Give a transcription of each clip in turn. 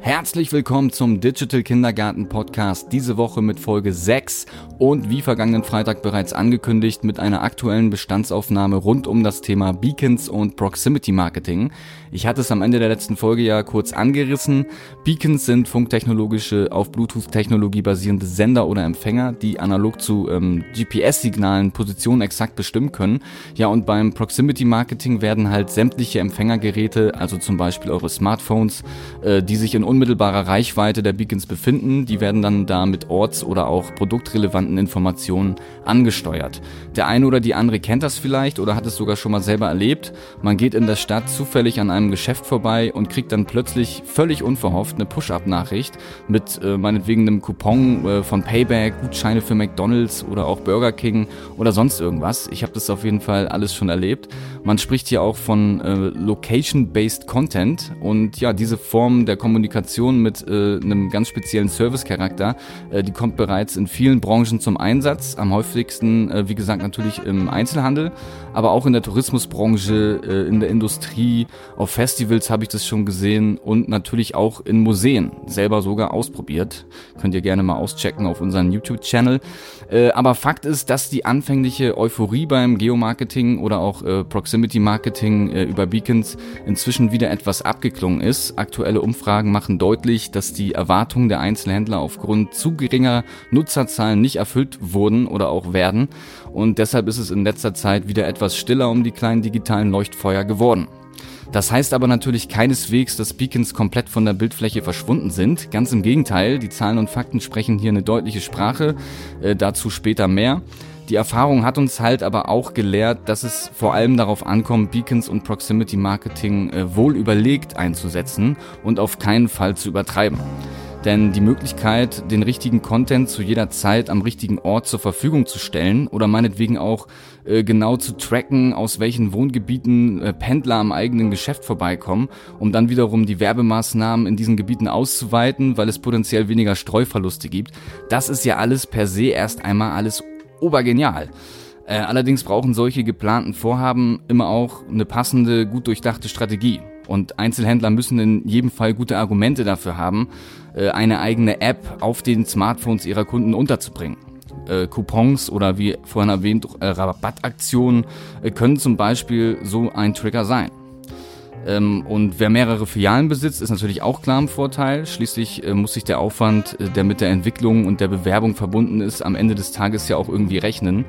Herzlich willkommen zum Digital Kindergarten Podcast, diese Woche mit Folge 6 und wie vergangenen Freitag bereits angekündigt mit einer aktuellen Bestandsaufnahme rund um das Thema Beacons und Proximity Marketing. Ich hatte es am Ende der letzten Folge ja kurz angerissen. Beacons sind funktechnologische, auf Bluetooth-Technologie basierende Sender oder Empfänger, die analog zu ähm, GPS-Signalen Positionen exakt bestimmen können. Ja, und beim Proximity Marketing werden halt sämtliche Empfängergeräte, also zum Beispiel eure Smartphones, äh, die sich in unmittelbarer Reichweite der Beacons befinden. Die werden dann da mit orts- oder auch produktrelevanten Informationen angesteuert. Der eine oder die andere kennt das vielleicht oder hat es sogar schon mal selber erlebt. Man geht in der Stadt zufällig an einem Geschäft vorbei und kriegt dann plötzlich völlig unverhofft eine Push-Up-Nachricht mit äh, meinetwegen einem Coupon äh, von Payback, Gutscheine für McDonald's oder auch Burger King oder sonst irgendwas. Ich habe das auf jeden Fall alles schon erlebt. Man spricht hier auch von äh, Location-Based Content und ja, diese Form der Kommunikation mit äh, einem ganz speziellen Service-Charakter, äh, die kommt bereits in vielen Branchen zum Einsatz. Am häufigsten, äh, wie gesagt, natürlich im Einzelhandel, aber auch in der Tourismusbranche, in der Industrie, auf Festivals habe ich das schon gesehen und natürlich auch in Museen, selber sogar ausprobiert. Könnt ihr gerne mal auschecken auf unseren YouTube-Channel. Äh, aber Fakt ist, dass die anfängliche Euphorie beim Geomarketing oder auch äh, Proximity-Marketing äh, über Beacons inzwischen wieder etwas abgeklungen ist. Aktuelle Umfragen machen deutlich, dass die Erwartungen der Einzelhändler aufgrund zu geringer Nutzerzahlen nicht erfüllt wurden oder auch werden. Und deshalb ist es in letzter Zeit wieder etwas stiller um die kleinen digitalen Leuchtfeuer geworden. Das heißt aber natürlich keineswegs, dass Beacons komplett von der Bildfläche verschwunden sind. Ganz im Gegenteil, die Zahlen und Fakten sprechen hier eine deutliche Sprache, äh, dazu später mehr. Die Erfahrung hat uns halt aber auch gelehrt, dass es vor allem darauf ankommt, Beacons und Proximity Marketing äh, wohl überlegt einzusetzen und auf keinen Fall zu übertreiben. Denn die Möglichkeit, den richtigen Content zu jeder Zeit am richtigen Ort zur Verfügung zu stellen oder meinetwegen auch äh, genau zu tracken, aus welchen Wohngebieten äh, Pendler am eigenen Geschäft vorbeikommen, um dann wiederum die Werbemaßnahmen in diesen Gebieten auszuweiten, weil es potenziell weniger Streuverluste gibt, das ist ja alles per se erst einmal alles obergenial. Äh, allerdings brauchen solche geplanten Vorhaben immer auch eine passende, gut durchdachte Strategie. Und Einzelhändler müssen in jedem Fall gute Argumente dafür haben, äh, eine eigene App auf den Smartphones ihrer Kunden unterzubringen. Äh, Coupons oder wie vorhin erwähnt, äh, Rabattaktionen können zum Beispiel so ein Trigger sein. Ähm, und wer mehrere Filialen besitzt, ist natürlich auch klar im Vorteil. Schließlich muss sich der Aufwand, der mit der Entwicklung und der Bewerbung verbunden ist, am Ende des Tages ja auch irgendwie rechnen.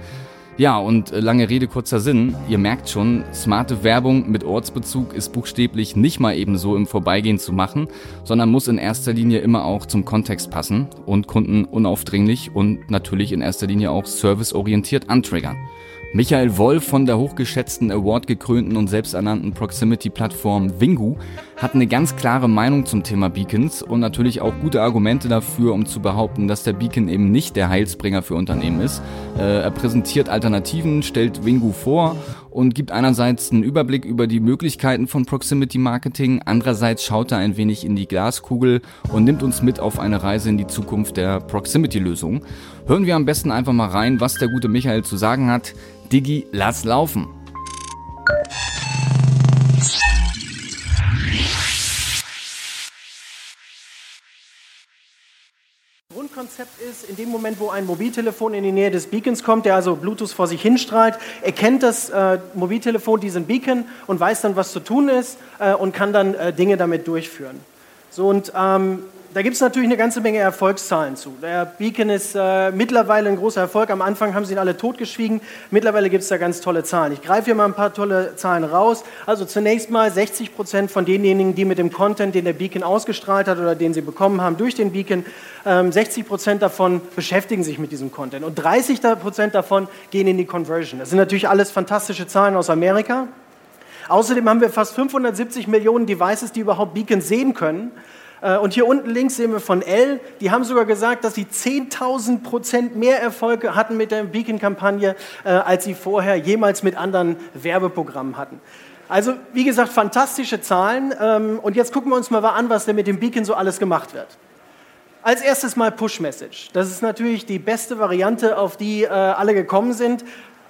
Ja, und äh, lange Rede, kurzer Sinn. Ihr merkt schon, smarte Werbung mit Ortsbezug ist buchstäblich nicht mal eben so im Vorbeigehen zu machen, sondern muss in erster Linie immer auch zum Kontext passen und Kunden unaufdringlich und natürlich in erster Linie auch serviceorientiert antriggern. Michael Wolf von der hochgeschätzten, awardgekrönten und selbsternannten Proximity-Plattform Wingu hat eine ganz klare Meinung zum Thema Beacons und natürlich auch gute Argumente dafür, um zu behaupten, dass der Beacon eben nicht der Heilsbringer für Unternehmen ist. Äh, er präsentiert Alternativen, stellt Wingu vor und gibt einerseits einen Überblick über die Möglichkeiten von Proximity Marketing, andererseits schaut er ein wenig in die Glaskugel und nimmt uns mit auf eine Reise in die Zukunft der Proximity-Lösung. Hören wir am besten einfach mal rein, was der gute Michael zu sagen hat. Digi, lass laufen! Grundkonzept ist, in dem Moment, wo ein Mobiltelefon in die Nähe des Beacons kommt, der also Bluetooth vor sich hinstrahlt, erkennt das äh, Mobiltelefon diesen Beacon und weiß dann, was zu tun ist äh, und kann dann äh, Dinge damit durchführen. So und ähm, da gibt es natürlich eine ganze Menge Erfolgszahlen zu. Der Beacon ist äh, mittlerweile ein großer Erfolg. Am Anfang haben sie ihn alle totgeschwiegen. Mittlerweile gibt es da ganz tolle Zahlen. Ich greife hier mal ein paar tolle Zahlen raus. Also zunächst mal 60 Prozent von denjenigen, die mit dem Content, den der Beacon ausgestrahlt hat oder den sie bekommen haben durch den Beacon, ähm, 60 Prozent davon beschäftigen sich mit diesem Content. Und 30 Prozent davon gehen in die Conversion. Das sind natürlich alles fantastische Zahlen aus Amerika. Außerdem haben wir fast 570 Millionen Devices, die überhaupt Beacons sehen können. Äh, und hier unten links sehen wir von L, die haben sogar gesagt, dass sie 10.000 Prozent mehr Erfolge hatten mit der Beacon-Kampagne, äh, als sie vorher jemals mit anderen Werbeprogrammen hatten. Also, wie gesagt, fantastische Zahlen. Ähm, und jetzt gucken wir uns mal an, was denn mit dem Beacon so alles gemacht wird. Als erstes mal Push-Message. Das ist natürlich die beste Variante, auf die äh, alle gekommen sind.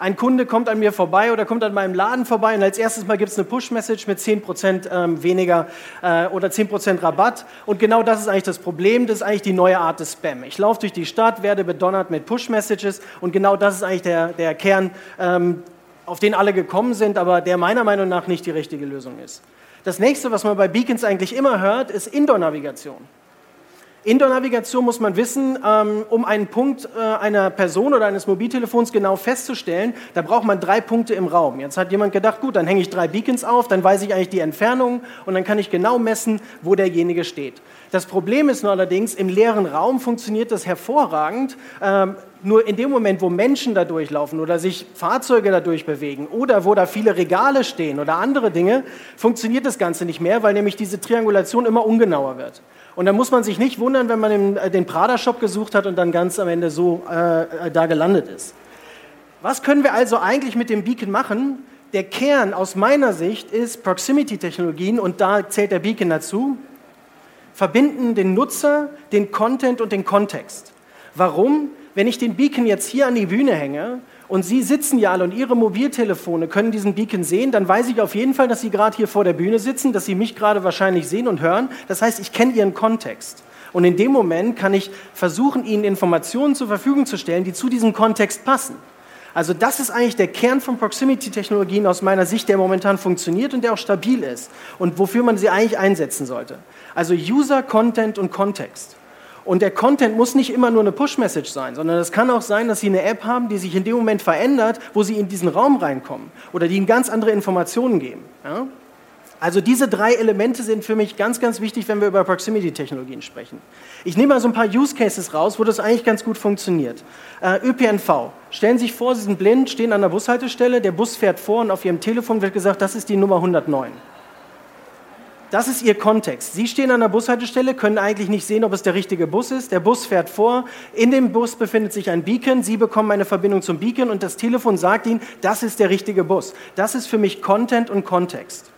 Ein Kunde kommt an mir vorbei oder kommt an meinem Laden vorbei und als erstes mal gibt es eine Push-Message mit 10% ähm, weniger äh, oder 10% Rabatt. Und genau das ist eigentlich das Problem, das ist eigentlich die neue Art des Spam. Ich laufe durch die Stadt, werde bedonnert mit Push-Messages und genau das ist eigentlich der, der Kern, ähm, auf den alle gekommen sind, aber der meiner Meinung nach nicht die richtige Lösung ist. Das nächste, was man bei Beacons eigentlich immer hört, ist Indoor-Navigation. Indoor-Navigation muss man wissen, ähm, um einen Punkt äh, einer Person oder eines Mobiltelefons genau festzustellen, da braucht man drei Punkte im Raum. Jetzt hat jemand gedacht, gut, dann hänge ich drei Beacons auf, dann weiß ich eigentlich die Entfernung und dann kann ich genau messen, wo derjenige steht. Das Problem ist nur allerdings, im leeren Raum funktioniert das hervorragend. Ähm, nur in dem Moment, wo Menschen da durchlaufen oder sich Fahrzeuge dadurch bewegen oder wo da viele Regale stehen oder andere Dinge, funktioniert das Ganze nicht mehr, weil nämlich diese Triangulation immer ungenauer wird. Und da muss man sich nicht wundern, wenn man den, äh, den Prada-Shop gesucht hat und dann ganz am Ende so äh, äh, da gelandet ist. Was können wir also eigentlich mit dem Beacon machen? Der Kern aus meiner Sicht ist Proximity-Technologien und da zählt der Beacon dazu. Verbinden den Nutzer, den Content und den Kontext. Warum? Wenn ich den Beacon jetzt hier an die Bühne hänge und Sie sitzen ja alle und Ihre Mobiltelefone können diesen Beacon sehen, dann weiß ich auf jeden Fall, dass Sie gerade hier vor der Bühne sitzen, dass Sie mich gerade wahrscheinlich sehen und hören. Das heißt, ich kenne Ihren Kontext. Und in dem Moment kann ich versuchen, Ihnen Informationen zur Verfügung zu stellen, die zu diesem Kontext passen. Also das ist eigentlich der Kern von Proximity-Technologien aus meiner Sicht, der momentan funktioniert und der auch stabil ist und wofür man sie eigentlich einsetzen sollte. Also User, Content und Kontext. Und der Content muss nicht immer nur eine Push-Message sein, sondern es kann auch sein, dass Sie eine App haben, die sich in dem Moment verändert, wo Sie in diesen Raum reinkommen oder die Ihnen ganz andere Informationen geben. Ja? Also diese drei Elemente sind für mich ganz, ganz wichtig, wenn wir über Proximity-Technologien sprechen. Ich nehme mal so ein paar Use Cases raus, wo das eigentlich ganz gut funktioniert. Äh, ÖPNV. Stellen Sie sich vor, Sie sind blind, stehen an der Bushaltestelle, der Bus fährt vor und auf Ihrem Telefon wird gesagt, das ist die Nummer 109. Das ist Ihr Kontext. Sie stehen an der Bushaltestelle, können eigentlich nicht sehen, ob es der richtige Bus ist. Der Bus fährt vor. In dem Bus befindet sich ein Beacon. Sie bekommen eine Verbindung zum Beacon und das Telefon sagt Ihnen, das ist der richtige Bus. Das ist für mich Content und Kontext.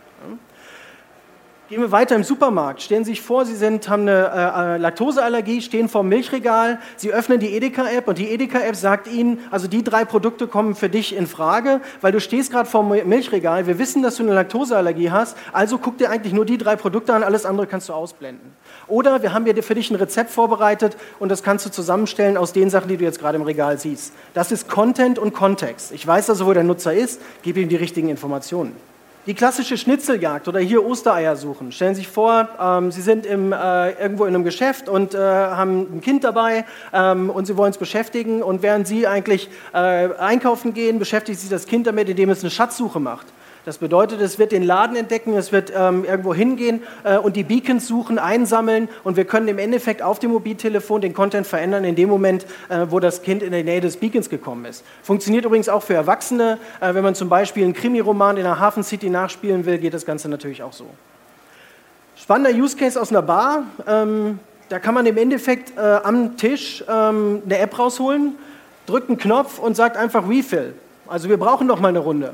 Gehen wir weiter im Supermarkt. Stellen Sie sich vor, Sie sind, haben eine äh, Laktoseallergie, stehen vor dem Milchregal, Sie öffnen die Edeka-App und die Edeka-App sagt Ihnen, also die drei Produkte kommen für dich in Frage, weil du stehst gerade vor dem Milchregal, wir wissen, dass du eine Laktoseallergie hast, also guck dir eigentlich nur die drei Produkte an, alles andere kannst du ausblenden. Oder wir haben dir für dich ein Rezept vorbereitet und das kannst du zusammenstellen aus den Sachen, die du jetzt gerade im Regal siehst. Das ist Content und Kontext. Ich weiß also, wo der Nutzer ist, gebe ihm die richtigen Informationen. Die klassische Schnitzeljagd oder hier Ostereier suchen. Stellen Sie sich vor, ähm, Sie sind im, äh, irgendwo in einem Geschäft und äh, haben ein Kind dabei ähm, und Sie wollen es beschäftigen und während Sie eigentlich äh, einkaufen gehen, beschäftigt sich das Kind damit, indem es eine Schatzsuche macht. Das bedeutet, es wird den Laden entdecken, es wird ähm, irgendwo hingehen äh, und die Beacons suchen, einsammeln und wir können im Endeffekt auf dem Mobiltelefon den Content verändern in dem Moment, äh, wo das Kind in der Nähe des Beacons gekommen ist. Funktioniert übrigens auch für Erwachsene. Äh, wenn man zum Beispiel einen Krimiroman in der Hafen City nachspielen will, geht das Ganze natürlich auch so. Spannender Use Case aus einer Bar. Ähm, da kann man im Endeffekt äh, am Tisch ähm, eine App rausholen, drückt einen Knopf und sagt einfach Refill. Also wir brauchen noch mal eine Runde.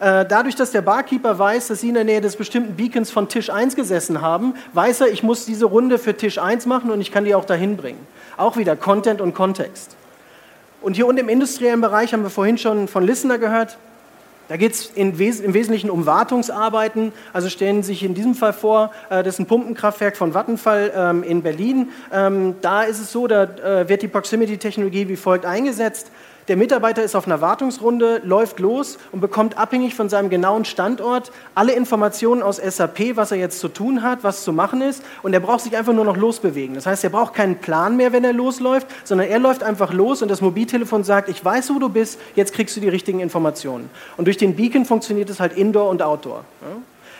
Äh, dadurch, dass der Barkeeper weiß, dass Sie in der Nähe des bestimmten Beacons von Tisch 1 gesessen haben, weiß er, ich muss diese Runde für Tisch 1 machen und ich kann die auch dahin bringen. Auch wieder Content und Kontext. Und hier unten im industriellen Bereich haben wir vorhin schon von Listener gehört. Da geht es im Wesentlichen um Wartungsarbeiten. Also stellen Sie sich in diesem Fall vor, äh, das ist ein Pumpenkraftwerk von Vattenfall ähm, in Berlin. Ähm, da ist es so, da äh, wird die Proximity-Technologie wie folgt eingesetzt. Der Mitarbeiter ist auf einer Wartungsrunde, läuft los und bekommt abhängig von seinem genauen Standort alle Informationen aus SAP, was er jetzt zu tun hat, was zu machen ist. Und er braucht sich einfach nur noch losbewegen. Das heißt, er braucht keinen Plan mehr, wenn er losläuft, sondern er läuft einfach los und das Mobiltelefon sagt, ich weiß, wo du bist, jetzt kriegst du die richtigen Informationen. Und durch den Beacon funktioniert es halt Indoor und Outdoor.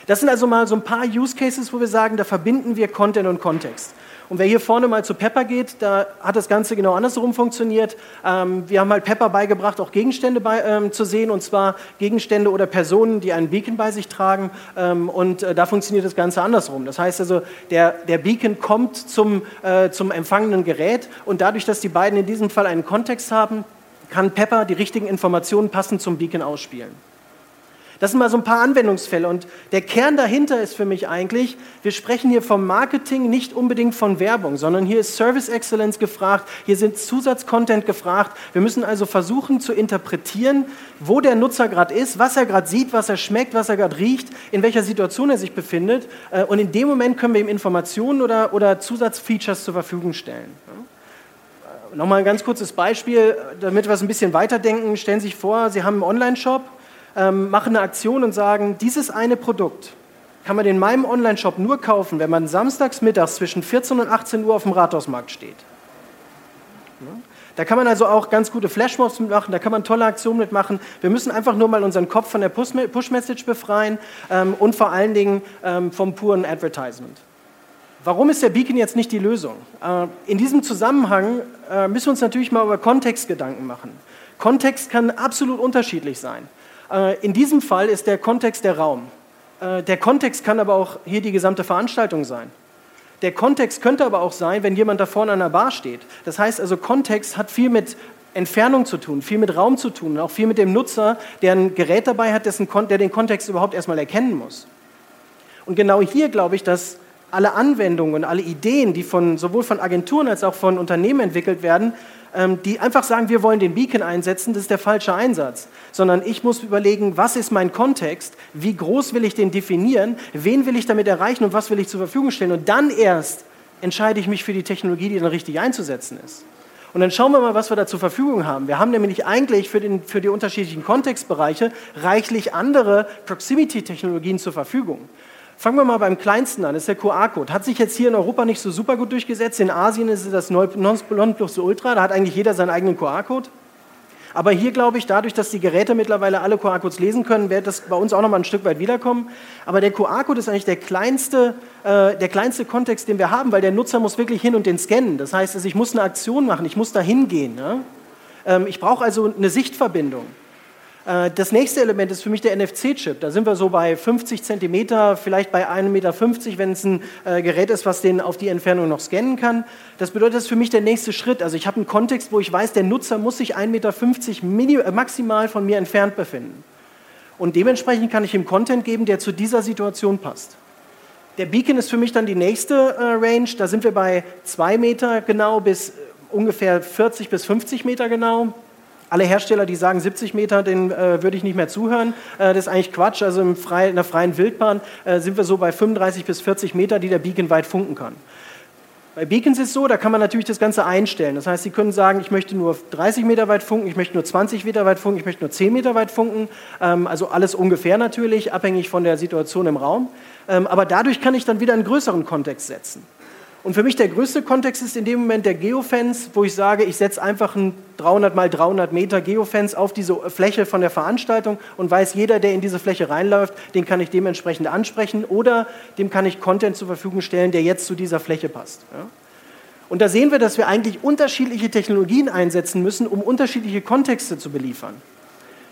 Das sind also mal so ein paar Use Cases, wo wir sagen, da verbinden wir Content und Kontext. Und wer hier vorne mal zu Pepper geht, da hat das Ganze genau andersrum funktioniert. Ähm, wir haben halt Pepper beigebracht, auch Gegenstände bei, ähm, zu sehen, und zwar Gegenstände oder Personen, die einen Beacon bei sich tragen. Ähm, und äh, da funktioniert das Ganze andersrum. Das heißt also, der, der Beacon kommt zum, äh, zum empfangenen Gerät und dadurch, dass die beiden in diesem Fall einen Kontext haben, kann Pepper die richtigen Informationen passend zum Beacon ausspielen. Das sind mal so ein paar Anwendungsfälle. Und der Kern dahinter ist für mich eigentlich, wir sprechen hier vom Marketing, nicht unbedingt von Werbung, sondern hier ist Service Excellence gefragt, hier sind Zusatzcontent gefragt. Wir müssen also versuchen zu interpretieren, wo der Nutzer gerade ist, was er gerade sieht, was er schmeckt, was er gerade riecht, in welcher Situation er sich befindet. Äh, und in dem Moment können wir ihm Informationen oder, oder Zusatzfeatures zur Verfügung stellen. Äh, nochmal ein ganz kurzes Beispiel, damit wir es ein bisschen weiterdenken. Stellen Sie sich vor, Sie haben einen Online-Shop ähm, machen eine Aktion und sagen, dieses eine Produkt kann man in meinem Online-Shop nur kaufen, wenn man samstags mittags zwischen 14 und 18 Uhr auf dem Rathausmarkt steht. Da kann man also auch ganz gute Flashmobs mitmachen, da kann man tolle Aktionen mitmachen. Wir müssen einfach nur mal unseren Kopf von der Push-Message befreien ähm, und vor allen Dingen ähm, vom puren Advertisement. Warum ist der Beacon jetzt nicht die Lösung? Äh, in diesem Zusammenhang äh, müssen wir uns natürlich mal über Kontext Gedanken machen. Kontext kann absolut unterschiedlich sein. Äh, in diesem Fall ist der Kontext der Raum. Äh, der Kontext kann aber auch hier die gesamte Veranstaltung sein. Der Kontext könnte aber auch sein, wenn jemand da vorne an der Bar steht. Das heißt also, Kontext hat viel mit Entfernung zu tun, viel mit Raum zu tun, auch viel mit dem Nutzer, der ein Gerät dabei hat, dessen, der den Kontext überhaupt erstmal erkennen muss. Und genau hier glaube ich, dass alle Anwendungen und alle Ideen, die von, sowohl von Agenturen als auch von Unternehmen entwickelt werden, die einfach sagen, wir wollen den Beacon einsetzen, das ist der falsche Einsatz. Sondern ich muss überlegen, was ist mein Kontext, wie groß will ich den definieren, wen will ich damit erreichen und was will ich zur Verfügung stellen. Und dann erst entscheide ich mich für die Technologie, die dann richtig einzusetzen ist. Und dann schauen wir mal, was wir da zur Verfügung haben. Wir haben nämlich eigentlich für, den, für die unterschiedlichen Kontextbereiche reichlich andere Proximity-Technologien zur Verfügung. Fangen wir mal beim kleinsten an, das ist der QR-Code. Hat sich jetzt hier in Europa nicht so super gut durchgesetzt. In Asien ist es das Nonplusultra, da hat eigentlich jeder seinen eigenen QR-Code. Aber hier glaube ich, dadurch, dass die Geräte mittlerweile alle QR-Codes lesen können, wird das bei uns auch noch mal ein Stück weit wiederkommen. Aber der QR-Code ist eigentlich der kleinste, äh, der kleinste Kontext, den wir haben, weil der Nutzer muss wirklich hin und den scannen. Das heißt, also ich muss eine Aktion machen, ich muss da hingehen. Ne? Ähm, ich brauche also eine Sichtverbindung. Äh, das nächste Element ist für mich der NFC-Chip. Da sind wir so bei 50 Zentimeter, vielleicht bei 1,50 Meter, wenn es ein äh, Gerät ist, was den auf die Entfernung noch scannen kann. Das bedeutet, das ist für mich der nächste Schritt. Also ich habe einen Kontext, wo ich weiß, der Nutzer muss sich 1,50 Meter äh, maximal von mir entfernt befinden. Und dementsprechend kann ich ihm Content geben, der zu dieser Situation passt. Der Beacon ist für mich dann die nächste Range. Da sind wir bei 2 Meter genau bis ungefähr 40 bis 50 Meter genau. Alle Hersteller, die sagen 70 Meter, den äh, würde ich nicht mehr zuhören. Äh, das ist eigentlich Quatsch. Also im frei, in der freien Wildbahn äh, sind wir so bei 35 bis 40 Meter, die der Beacon weit funken kann. Bei Beacons ist es so, da kann man natürlich das Ganze einstellen. Das heißt, Sie können sagen, ich möchte nur 30 Meter weit funken, ich möchte nur 20 Meter weit funken, ich möchte nur 10 Meter weit funken. Ähm, also alles ungefähr natürlich, abhängig von der Situation im Raum. Ähm, aber dadurch kann ich dann wieder einen größeren Kontext setzen. Und für mich der größte Kontext ist in dem Moment der Geofence, wo ich sage, ich setze einfach ein 300 mal 300 Meter Geofence auf diese Fläche von der Veranstaltung und weiß, jeder, der in diese Fläche reinläuft, den kann ich dementsprechend ansprechen oder dem kann ich Content zur Verfügung stellen, der jetzt zu dieser Fläche passt. Ja? Und da sehen wir, dass wir eigentlich unterschiedliche Technologien einsetzen müssen, um unterschiedliche Kontexte zu beliefern.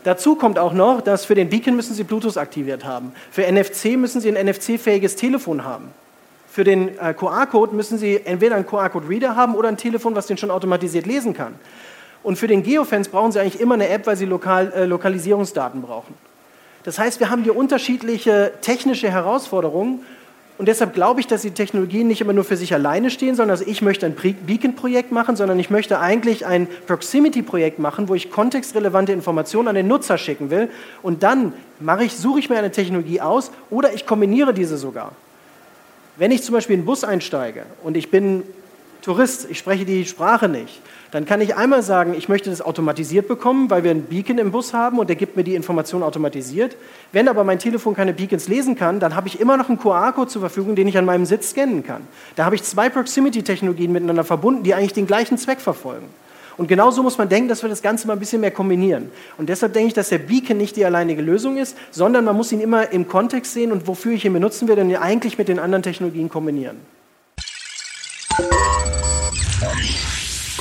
Dazu kommt auch noch, dass für den Beacon müssen Sie Bluetooth aktiviert haben. Für NFC müssen Sie ein NFC-fähiges Telefon haben. Für den äh, QR-Code müssen Sie entweder einen QR-Code-Reader haben oder ein Telefon, was den schon automatisiert lesen kann. Und für den Geofence brauchen Sie eigentlich immer eine App, weil Sie lokal, äh, Lokalisierungsdaten brauchen. Das heißt, wir haben hier unterschiedliche technische Herausforderungen und deshalb glaube ich, dass die Technologien nicht immer nur für sich alleine stehen, sondern also ich möchte ein Beacon-Projekt machen, sondern ich möchte eigentlich ein Proximity-Projekt machen, wo ich kontextrelevante Informationen an den Nutzer schicken will. Und dann ich, suche ich mir eine Technologie aus oder ich kombiniere diese sogar. Wenn ich zum Beispiel in den Bus einsteige und ich bin Tourist, ich spreche die Sprache nicht, dann kann ich einmal sagen, ich möchte das automatisiert bekommen, weil wir einen Beacon im Bus haben und der gibt mir die Information automatisiert. Wenn aber mein Telefon keine Beacons lesen kann, dann habe ich immer noch einen QR-Code zur Verfügung, den ich an meinem Sitz scannen kann. Da habe ich zwei Proximity-Technologien miteinander verbunden, die eigentlich den gleichen Zweck verfolgen. Und genauso muss man denken, dass wir das Ganze mal ein bisschen mehr kombinieren. Und deshalb denke ich, dass der Beacon nicht die alleinige Lösung ist, sondern man muss ihn immer im Kontext sehen und wofür ich ihn benutzen will, denn eigentlich mit den anderen Technologien kombinieren.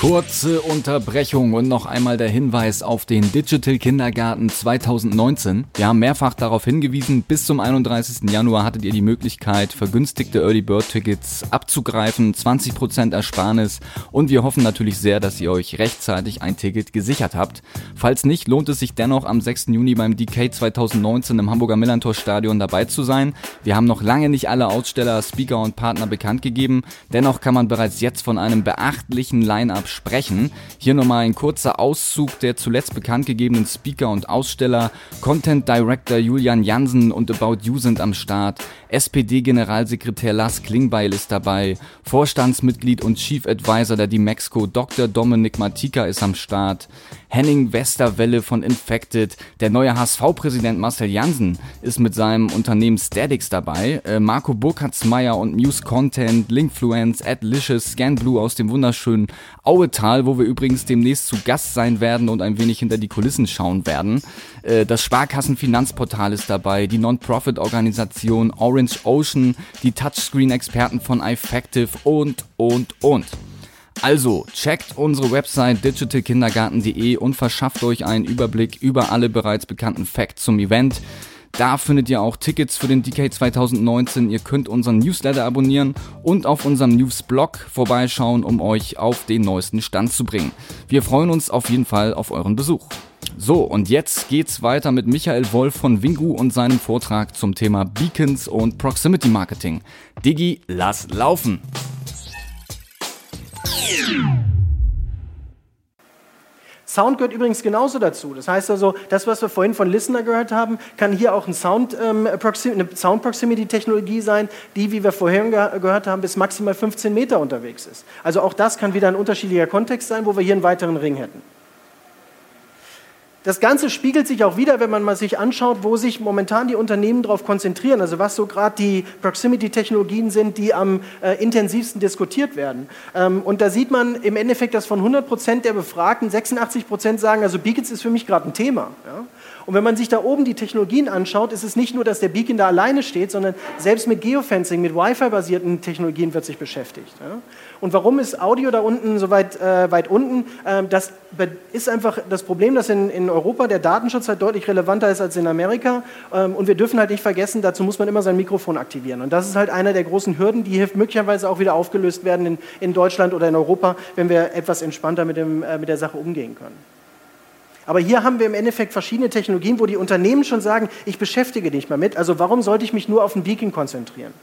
Kurze Unterbrechung und noch einmal der Hinweis auf den Digital Kindergarten 2019. Wir haben mehrfach darauf hingewiesen, bis zum 31. Januar hattet ihr die Möglichkeit, vergünstigte Early Bird Tickets abzugreifen, 20% Ersparnis und wir hoffen natürlich sehr, dass ihr euch rechtzeitig ein Ticket gesichert habt. Falls nicht, lohnt es sich dennoch am 6. Juni beim DK 2019 im Hamburger Millantor Stadion dabei zu sein. Wir haben noch lange nicht alle Aussteller, Speaker und Partner bekannt gegeben, dennoch kann man bereits jetzt von einem beachtlichen Line-Up sprechen. Hier nochmal ein kurzer Auszug der zuletzt bekannt gegebenen Speaker und Aussteller. Content Director Julian Jansen und About You sind am Start. SPD-Generalsekretär Lars Klingbeil ist dabei. Vorstandsmitglied und Chief Advisor der Dimexco Dr. Dominik Matika ist am Start. Henning Westerwelle von Infected. Der neue HSV-Präsident Marcel Jansen ist mit seinem Unternehmen Statics dabei. Äh, Marco Burkhardsmeier und Muse Content, Linkfluence, Adlicious, Scanblue aus dem wunderschönen Auetal, wo wir übrigens demnächst zu Gast sein werden und ein wenig hinter die Kulissen schauen werden. Äh, das Sparkassenfinanzportal ist dabei, die Non-Profit-Organisation Orange Ocean, die Touchscreen-Experten von iFactive und, und, und. Also, checkt unsere Website digitalkindergarten.de und verschafft euch einen Überblick über alle bereits bekannten Facts zum Event. Da findet ihr auch Tickets für den DK 2019. Ihr könnt unseren Newsletter abonnieren und auf unserem Newsblog vorbeischauen, um euch auf den neuesten Stand zu bringen. Wir freuen uns auf jeden Fall auf euren Besuch. So, und jetzt geht's weiter mit Michael Wolf von Wingu und seinem Vortrag zum Thema Beacons und Proximity Marketing. Digi, lass laufen! Sound gehört übrigens genauso dazu. Das heißt also, das, was wir vorhin von Listener gehört haben, kann hier auch ein Sound, ähm, eine Sound Proximity Technologie sein, die, wie wir vorhin ge gehört haben, bis maximal 15 Meter unterwegs ist. Also auch das kann wieder ein unterschiedlicher Kontext sein, wo wir hier einen weiteren Ring hätten. Das Ganze spiegelt sich auch wieder, wenn man mal sich anschaut, wo sich momentan die Unternehmen darauf konzentrieren, also was so gerade die Proximity-Technologien sind, die am äh, intensivsten diskutiert werden. Ähm, und da sieht man im Endeffekt, dass von 100 Prozent der Befragten 86 Prozent sagen, also Beacons ist für mich gerade ein Thema. Ja? Und wenn man sich da oben die Technologien anschaut, ist es nicht nur, dass der Beacon da alleine steht, sondern selbst mit Geofencing, mit Wi-Fi-basierten Technologien wird sich beschäftigt. Ja? Und warum ist Audio da unten so weit, äh, weit unten? Ähm, das ist einfach das Problem, dass in, in Europa der Datenschutz halt deutlich relevanter ist als in Amerika. Ähm, und wir dürfen halt nicht vergessen, dazu muss man immer sein Mikrofon aktivieren. Und das ist halt einer der großen Hürden, die hilft möglicherweise auch wieder aufgelöst werden in, in Deutschland oder in Europa, wenn wir etwas entspannter mit, dem, äh, mit der Sache umgehen können. Aber hier haben wir im Endeffekt verschiedene Technologien, wo die Unternehmen schon sagen, ich beschäftige dich mal mit. Also warum sollte ich mich nur auf ein Beacon konzentrieren?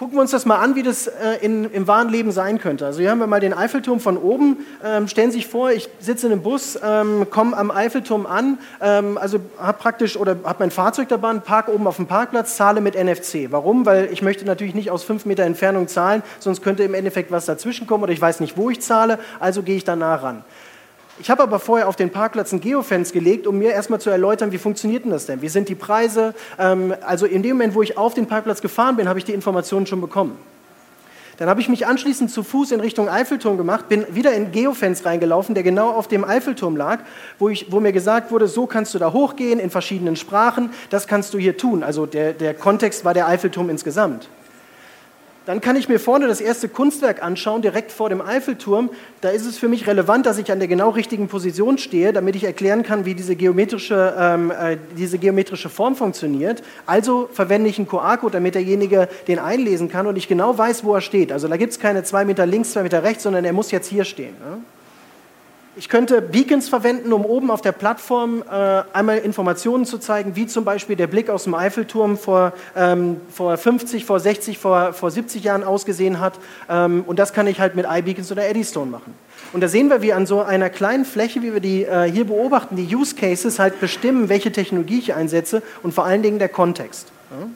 Gucken wir uns das mal an, wie das äh, in, im wahren Leben sein könnte. Also hier haben wir mal den Eiffelturm von oben. Ähm, stellen Sie sich vor, ich sitze in einem Bus, ähm, komme am Eiffelturm an, ähm, also habe praktisch oder habe mein Fahrzeug dabei, parke oben auf dem Parkplatz, zahle mit NFC. Warum? Weil ich möchte natürlich nicht aus fünf Meter Entfernung zahlen, sonst könnte im Endeffekt was dazwischen kommen oder ich weiß nicht, wo ich zahle, also gehe ich da nah ran. Ich habe aber vorher auf den Parkplatz ein Geofence gelegt, um mir erstmal zu erläutern, wie funktioniert denn das denn? Wie sind die Preise? Ähm, also in dem Moment, wo ich auf den Parkplatz gefahren bin, habe ich die Informationen schon bekommen. Dann habe ich mich anschließend zu Fuß in Richtung Eiffelturm gemacht, bin wieder in Geofence reingelaufen, der genau auf dem Eiffelturm lag, wo, ich, wo mir gesagt wurde, so kannst du da hochgehen in verschiedenen Sprachen, das kannst du hier tun. Also der, der Kontext war der Eiffelturm insgesamt. Dann kann ich mir vorne das erste Kunstwerk anschauen, direkt vor dem Eiffelturm. Da ist es für mich relevant, dass ich an der genau richtigen Position stehe, damit ich erklären kann, wie diese geometrische, ähm, äh, diese geometrische Form funktioniert. Also verwende ich einen QR-Code, damit derjenige den einlesen kann und ich genau weiß, wo er steht. Also da gibt es keine zwei Meter links, zwei Meter rechts, sondern er muss jetzt hier stehen. Ne? Ich könnte Beacons verwenden, um oben auf der Plattform äh, einmal Informationen zu zeigen, wie zum Beispiel der Blick aus dem Eiffelturm vor, ähm, vor 50, vor 60, vor, vor 70 Jahren ausgesehen hat. Ähm, und das kann ich halt mit iBeacons oder Eddystone machen. Und da sehen wir, wie an so einer kleinen Fläche, wie wir die äh, hier beobachten, die Use Cases halt bestimmen, welche Technologie ich einsetze und vor allen Dingen der Kontext. Ja?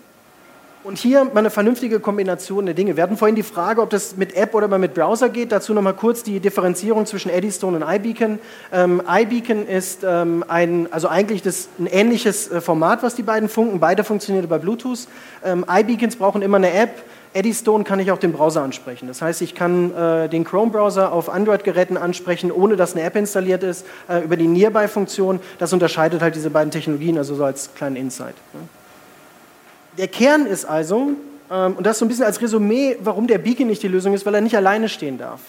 Und hier mal eine vernünftige Kombination der Dinge. Wir hatten vorhin die Frage, ob das mit App oder mit Browser geht. Dazu nochmal kurz die Differenzierung zwischen Eddystone und iBeacon. Ähm, iBeacon ist ähm, ein, also eigentlich das, ein ähnliches äh, Format, was die beiden funken. Beide funktionieren über Bluetooth. Ähm, iBeacons brauchen immer eine App. Eddystone kann ich auch den Browser ansprechen. Das heißt, ich kann äh, den Chrome-Browser auf Android-Geräten ansprechen, ohne dass eine App installiert ist, äh, über die Nearby-Funktion. Das unterscheidet halt diese beiden Technologien, also so als kleinen Insight. Ne? Der Kern ist also, ähm, und das so ein bisschen als Resümee, warum der Beacon nicht die Lösung ist, weil er nicht alleine stehen darf.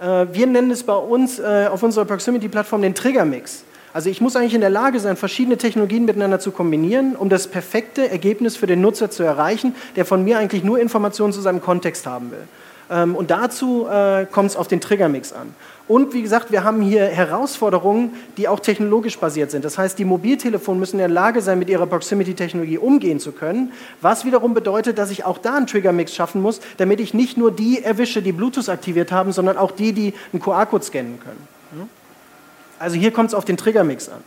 Äh, wir nennen es bei uns äh, auf unserer Proximity-Plattform den Trigger-Mix. Also ich muss eigentlich in der Lage sein, verschiedene Technologien miteinander zu kombinieren, um das perfekte Ergebnis für den Nutzer zu erreichen, der von mir eigentlich nur Informationen zu seinem Kontext haben will. Ähm, und dazu äh, kommt es auf den Triggermix an. Und wie gesagt, wir haben hier Herausforderungen, die auch technologisch basiert sind. Das heißt, die Mobiltelefone müssen in der Lage sein, mit ihrer Proximity-Technologie umgehen zu können, was wiederum bedeutet, dass ich auch da einen Triggermix schaffen muss, damit ich nicht nur die erwische, die Bluetooth aktiviert haben, sondern auch die, die einen QR-Code scannen können. Also hier kommt es auf den Triggermix an.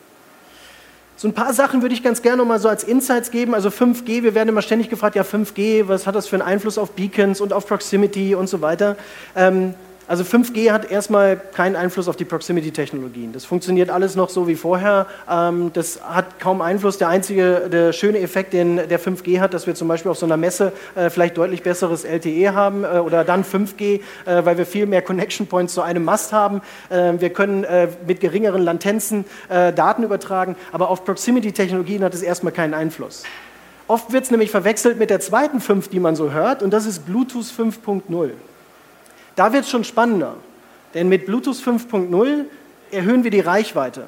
So ein paar Sachen würde ich ganz gerne mal so als Insights geben. Also 5G, wir werden immer ständig gefragt, ja 5G, was hat das für einen Einfluss auf Beacons und auf Proximity und so weiter. Ähm, also 5G hat erstmal keinen Einfluss auf die Proximity-Technologien. Das funktioniert alles noch so wie vorher. Ähm, das hat kaum Einfluss. Der einzige, der schöne Effekt, den der 5G hat, dass wir zum Beispiel auf so einer Messe äh, vielleicht deutlich besseres LTE haben äh, oder dann 5G, äh, weil wir viel mehr Connection Points zu einem Mast haben. Wir können mit geringeren Latenzen Daten übertragen, aber auf Proximity-Technologien hat es erstmal keinen Einfluss. Oft wird es nämlich verwechselt mit der zweiten 5, die man so hört, und das ist Bluetooth 5.0. Da wird es schon spannender, denn mit Bluetooth 5.0 erhöhen wir die Reichweite.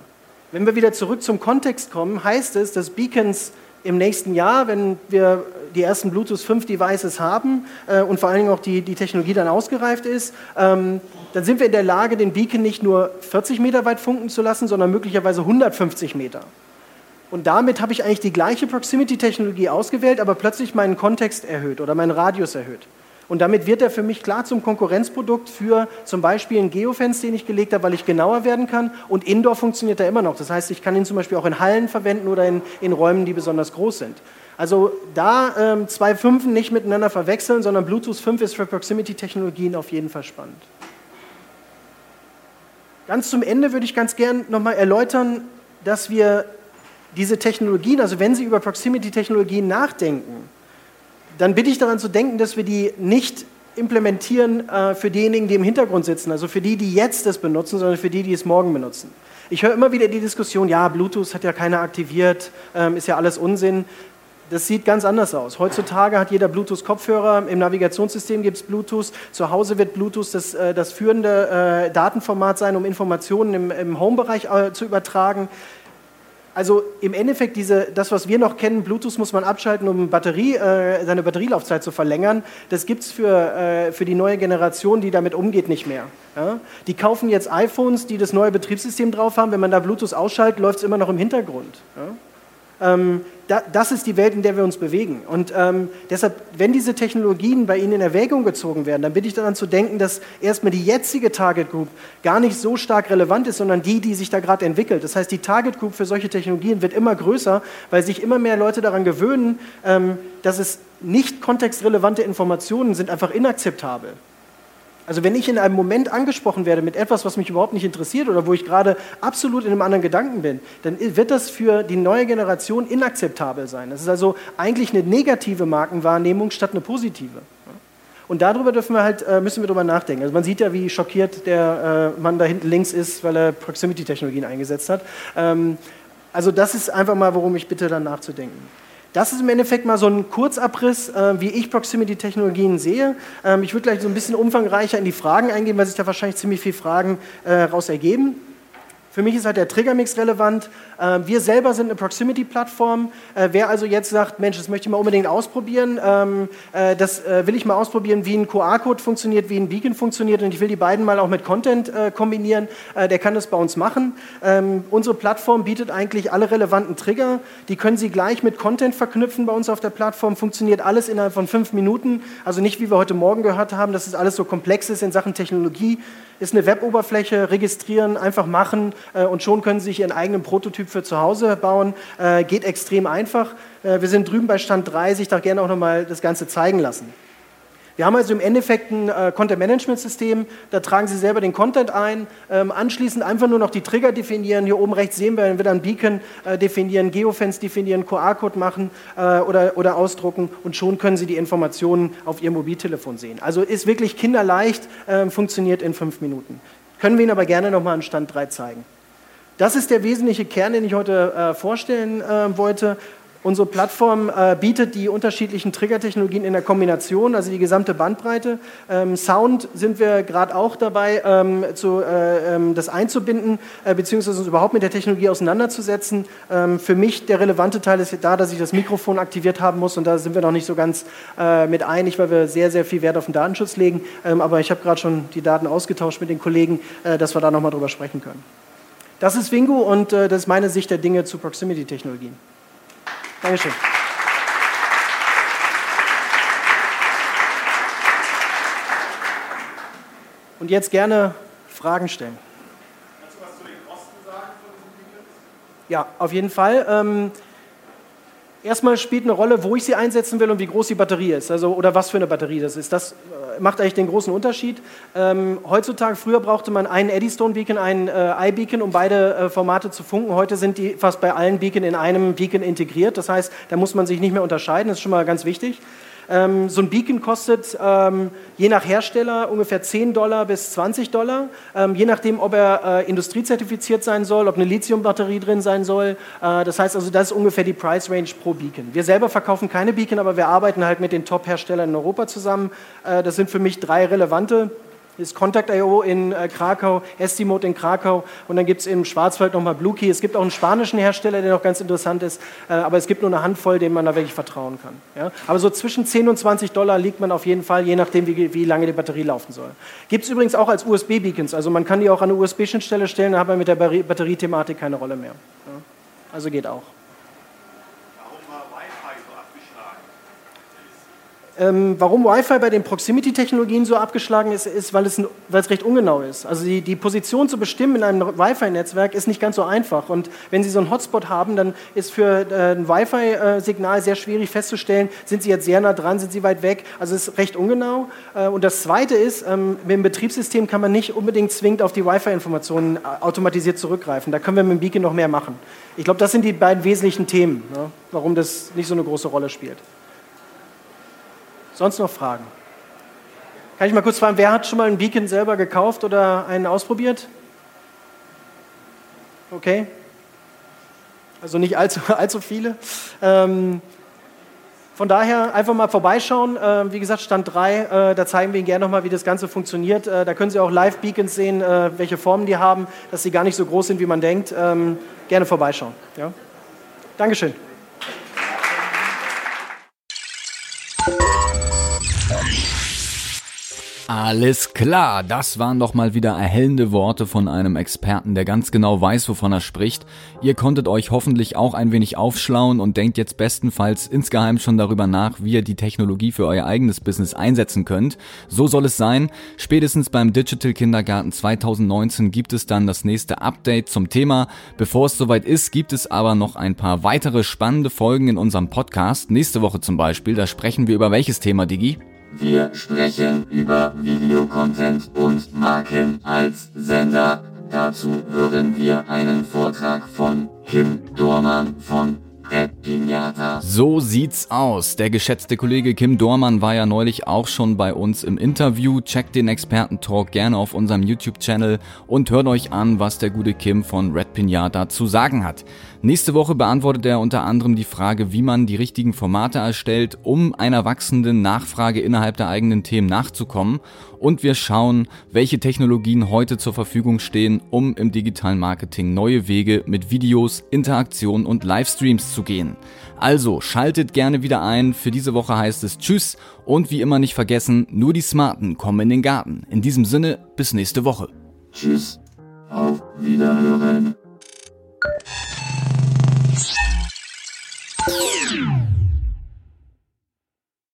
Wenn wir wieder zurück zum Kontext kommen, heißt es, dass Beacons im nächsten Jahr, wenn wir die ersten Bluetooth 5 Devices haben äh, und vor allen Dingen auch die, die Technologie dann ausgereift ist, ähm, dann sind wir in der Lage, den Beacon nicht nur 40 Meter weit funken zu lassen, sondern möglicherweise 150 Meter. Und damit habe ich eigentlich die gleiche Proximity-Technologie ausgewählt, aber plötzlich meinen Kontext erhöht oder meinen Radius erhöht. Und damit wird er für mich klar zum Konkurrenzprodukt für zum Beispiel einen Geofence, den ich gelegt habe, weil ich genauer werden kann. Und Indoor funktioniert er immer noch. Das heißt, ich kann ihn zum Beispiel auch in Hallen verwenden oder in, in Räumen, die besonders groß sind. Also da ähm, zwei Fünfen nicht miteinander verwechseln, sondern Bluetooth 5 ist für Proximity-Technologien auf jeden Fall spannend. Ganz zum Ende würde ich ganz gern nochmal erläutern, dass wir diese Technologien, also wenn Sie über Proximity-Technologien nachdenken, dann bitte ich daran zu denken, dass wir die nicht implementieren äh, für diejenigen, die im Hintergrund sitzen, also für die, die jetzt das benutzen, sondern für die, die es morgen benutzen. Ich höre immer wieder die Diskussion, ja, Bluetooth hat ja keiner aktiviert, ähm, ist ja alles Unsinn. Das sieht ganz anders aus. Heutzutage hat jeder Bluetooth-Kopfhörer, im Navigationssystem gibt es Bluetooth, zu Hause wird Bluetooth das, äh, das führende äh, Datenformat sein, um Informationen im, im Home-Bereich äh, zu übertragen. Also im Endeffekt, diese, das, was wir noch kennen, Bluetooth muss man abschalten, um Batterie, äh, seine Batterielaufzeit zu verlängern, das gibt es für, äh, für die neue Generation, die damit umgeht, nicht mehr. Ja? Die kaufen jetzt iPhones, die das neue Betriebssystem drauf haben. Wenn man da Bluetooth ausschaltet, läuft es immer noch im Hintergrund. Ja? Ähm, das ist die Welt, in der wir uns bewegen. Und ähm, deshalb, wenn diese Technologien bei Ihnen in Erwägung gezogen werden, dann bitte ich daran zu denken, dass erstmal die jetzige Target Group gar nicht so stark relevant ist, sondern die, die sich da gerade entwickelt. Das heißt, die Target Group für solche Technologien wird immer größer, weil sich immer mehr Leute daran gewöhnen, ähm, dass es nicht kontextrelevante Informationen sind einfach inakzeptabel. Also wenn ich in einem Moment angesprochen werde mit etwas, was mich überhaupt nicht interessiert oder wo ich gerade absolut in einem anderen Gedanken bin, dann wird das für die neue Generation inakzeptabel sein. Das ist also eigentlich eine negative Markenwahrnehmung statt eine positive. Und darüber dürfen wir halt, äh, müssen wir darüber nachdenken. Also man sieht ja, wie schockiert der äh, Mann da hinten links ist, weil er Proximity-Technologien eingesetzt hat. Ähm, also das ist einfach mal, worum ich bitte dann nachzudenken. Das ist im Endeffekt mal so ein Kurzabriss, äh, wie ich Proximity-Technologien sehe. Ähm, ich würde gleich so ein bisschen umfangreicher in die Fragen eingehen, weil sich da wahrscheinlich ziemlich viele Fragen äh, daraus ergeben. Für mich ist halt der Triggermix relevant. Äh, wir selber sind eine Proximity-Plattform. Äh, wer also jetzt sagt, Mensch, das möchte ich mal unbedingt ausprobieren, ähm, äh, das will ich mal ausprobieren, wie ein QR-Code funktioniert, wie ein Beacon funktioniert und ich will die beiden mal auch mit Content kombinieren, der kann das bei uns machen. Ähm, unsere Plattform bietet eigentlich alle relevanten Trigger. Die können Sie gleich mit Content verknüpfen bei uns auf der Plattform. Funktioniert alles innerhalb von fünf Minuten. Also nicht, wie wir heute Morgen gehört haben, dass es alles so komplex ist in Sachen Technologie ist eine Weboberfläche, registrieren, einfach machen äh, und schon können Sie sich Ihren eigenen Prototyp für zu Hause bauen. Äh, geht extrem einfach. Äh, wir sind drüben bei Stand 3, sich da gerne auch nochmal das Ganze zeigen lassen. Wir haben also im Endeffekt ein äh, Content-Management-System, da tragen Sie selber den Content ein, ähm, anschließend einfach nur noch die Trigger definieren. Hier oben rechts sehen wir, wenn wir dann Beacon äh, definieren, Geofence definieren, QR-Code machen äh, oder, oder ausdrucken und schon können Sie die Informationen auf Ihr Mobiltelefon sehen. Also ist wirklich kinderleicht, ähm, funktioniert in fünf Minuten. Können wir Ihnen aber gerne nochmal an Stand 3 zeigen. Das ist der wesentliche Kern, den ich heute äh, vorstellen äh, wollte. Unsere Plattform äh, bietet die unterschiedlichen Triggertechnologien in der Kombination, also die gesamte Bandbreite. Ähm, Sound sind wir gerade auch dabei, ähm, zu, äh, ähm, das einzubinden, äh, beziehungsweise uns überhaupt mit der Technologie auseinanderzusetzen. Ähm, für mich der relevante Teil ist da, dass ich das Mikrofon aktiviert haben muss und da sind wir noch nicht so ganz äh, mit einig, weil wir sehr, sehr viel Wert auf den Datenschutz legen. Ähm, aber ich habe gerade schon die Daten ausgetauscht mit den Kollegen, äh, dass wir da nochmal drüber sprechen können. Das ist Wingo und äh, das ist meine Sicht der Dinge zu Proximity-Technologien. Dankeschön. Und jetzt gerne Fragen stellen. Kannst du was zu den Kosten sagen von diesen Tickets? Ja, auf jeden Fall. Erstmal spielt eine Rolle, wo ich sie einsetzen will und wie groß die Batterie ist, also oder was für eine Batterie das ist. Das äh, macht eigentlich den großen Unterschied. Ähm, heutzutage, früher brauchte man einen Eddystone Beacon, einen äh, iBeacon, um beide äh, Formate zu funken. Heute sind die fast bei allen Beacon in einem Beacon integriert. Das heißt, da muss man sich nicht mehr unterscheiden. Das ist schon mal ganz wichtig. Ähm, so ein Beacon kostet ähm, je nach Hersteller ungefähr 10 Dollar bis 20 Dollar, ähm, je nachdem, ob er äh, industriezertifiziert sein soll, ob eine Lithiumbatterie drin sein soll. Äh, das heißt also, das ist ungefähr die Price Range pro Beacon. Wir selber verkaufen keine Beacon, aber wir arbeiten halt mit den Top-Herstellern in Europa zusammen. Äh, das sind für mich drei relevante ist Contact.io in äh, Krakau, Estimote in Krakau und dann gibt es im Schwarzwald nochmal Bluekey. Es gibt auch einen spanischen Hersteller, der noch ganz interessant ist, äh, aber es gibt nur eine Handvoll, denen man da wirklich vertrauen kann. Ja? Aber so zwischen 10 und 20 Dollar liegt man auf jeden Fall, je nachdem, wie, wie lange die Batterie laufen soll. Gibt es übrigens auch als USB-Beacons, also man kann die auch an eine USB-Schnittstelle stellen, dann hat man mit der Batteriethematik keine Rolle mehr. Ja? Also geht auch. Ähm, warum Wi-Fi bei den Proximity-Technologien so abgeschlagen ist, ist, weil es, weil es recht ungenau ist. Also die, die Position zu bestimmen in einem Wi-Fi-Netzwerk ist nicht ganz so einfach. Und wenn Sie so einen Hotspot haben, dann ist für äh, ein Wi-Fi-Signal sehr schwierig festzustellen, sind Sie jetzt sehr nah dran, sind Sie weit weg. Also es ist recht ungenau. Äh, und das Zweite ist, ähm, mit dem Betriebssystem kann man nicht unbedingt zwingend auf die Wi-Fi-Informationen äh, automatisiert zurückgreifen. Da können wir mit dem Beacon noch mehr machen. Ich glaube, das sind die beiden wesentlichen Themen, ne, warum das nicht so eine große Rolle spielt. Sonst noch Fragen? Kann ich mal kurz fragen, wer hat schon mal einen Beacon selber gekauft oder einen ausprobiert? Okay. Also nicht allzu, allzu viele. Ähm, von daher einfach mal vorbeischauen. Äh, wie gesagt, Stand 3, äh, da zeigen wir Ihnen gerne nochmal, wie das Ganze funktioniert. Äh, da können Sie auch Live-Beacons sehen, äh, welche Formen die haben, dass sie gar nicht so groß sind, wie man denkt. Ähm, gerne vorbeischauen. Ja? Dankeschön. Alles klar, das waren doch mal wieder erhellende Worte von einem Experten, der ganz genau weiß, wovon er spricht. Ihr konntet euch hoffentlich auch ein wenig aufschlauen und denkt jetzt bestenfalls insgeheim schon darüber nach, wie ihr die Technologie für euer eigenes Business einsetzen könnt. So soll es sein. Spätestens beim Digital Kindergarten 2019 gibt es dann das nächste Update zum Thema. Bevor es soweit ist, gibt es aber noch ein paar weitere spannende Folgen in unserem Podcast. Nächste Woche zum Beispiel, da sprechen wir über welches Thema, Digi? Wir sprechen über Videocontent und Marken als Sender. Dazu hören wir einen Vortrag von Kim Dormann von so sieht's aus. Der geschätzte Kollege Kim Dormann war ja neulich auch schon bei uns im Interview. Checkt den Experten-Talk gerne auf unserem YouTube-Channel und hört euch an, was der gute Kim von Red Pinata zu sagen hat. Nächste Woche beantwortet er unter anderem die Frage, wie man die richtigen Formate erstellt, um einer wachsenden Nachfrage innerhalb der eigenen Themen nachzukommen. Und wir schauen, welche Technologien heute zur Verfügung stehen, um im digitalen Marketing neue Wege mit Videos, Interaktion und Livestreams zu gehen. Also schaltet gerne wieder ein. Für diese Woche heißt es Tschüss und wie immer nicht vergessen, nur die Smarten kommen in den Garten. In diesem Sinne, bis nächste Woche. Tschüss. Auf Wiederhören. Yeah.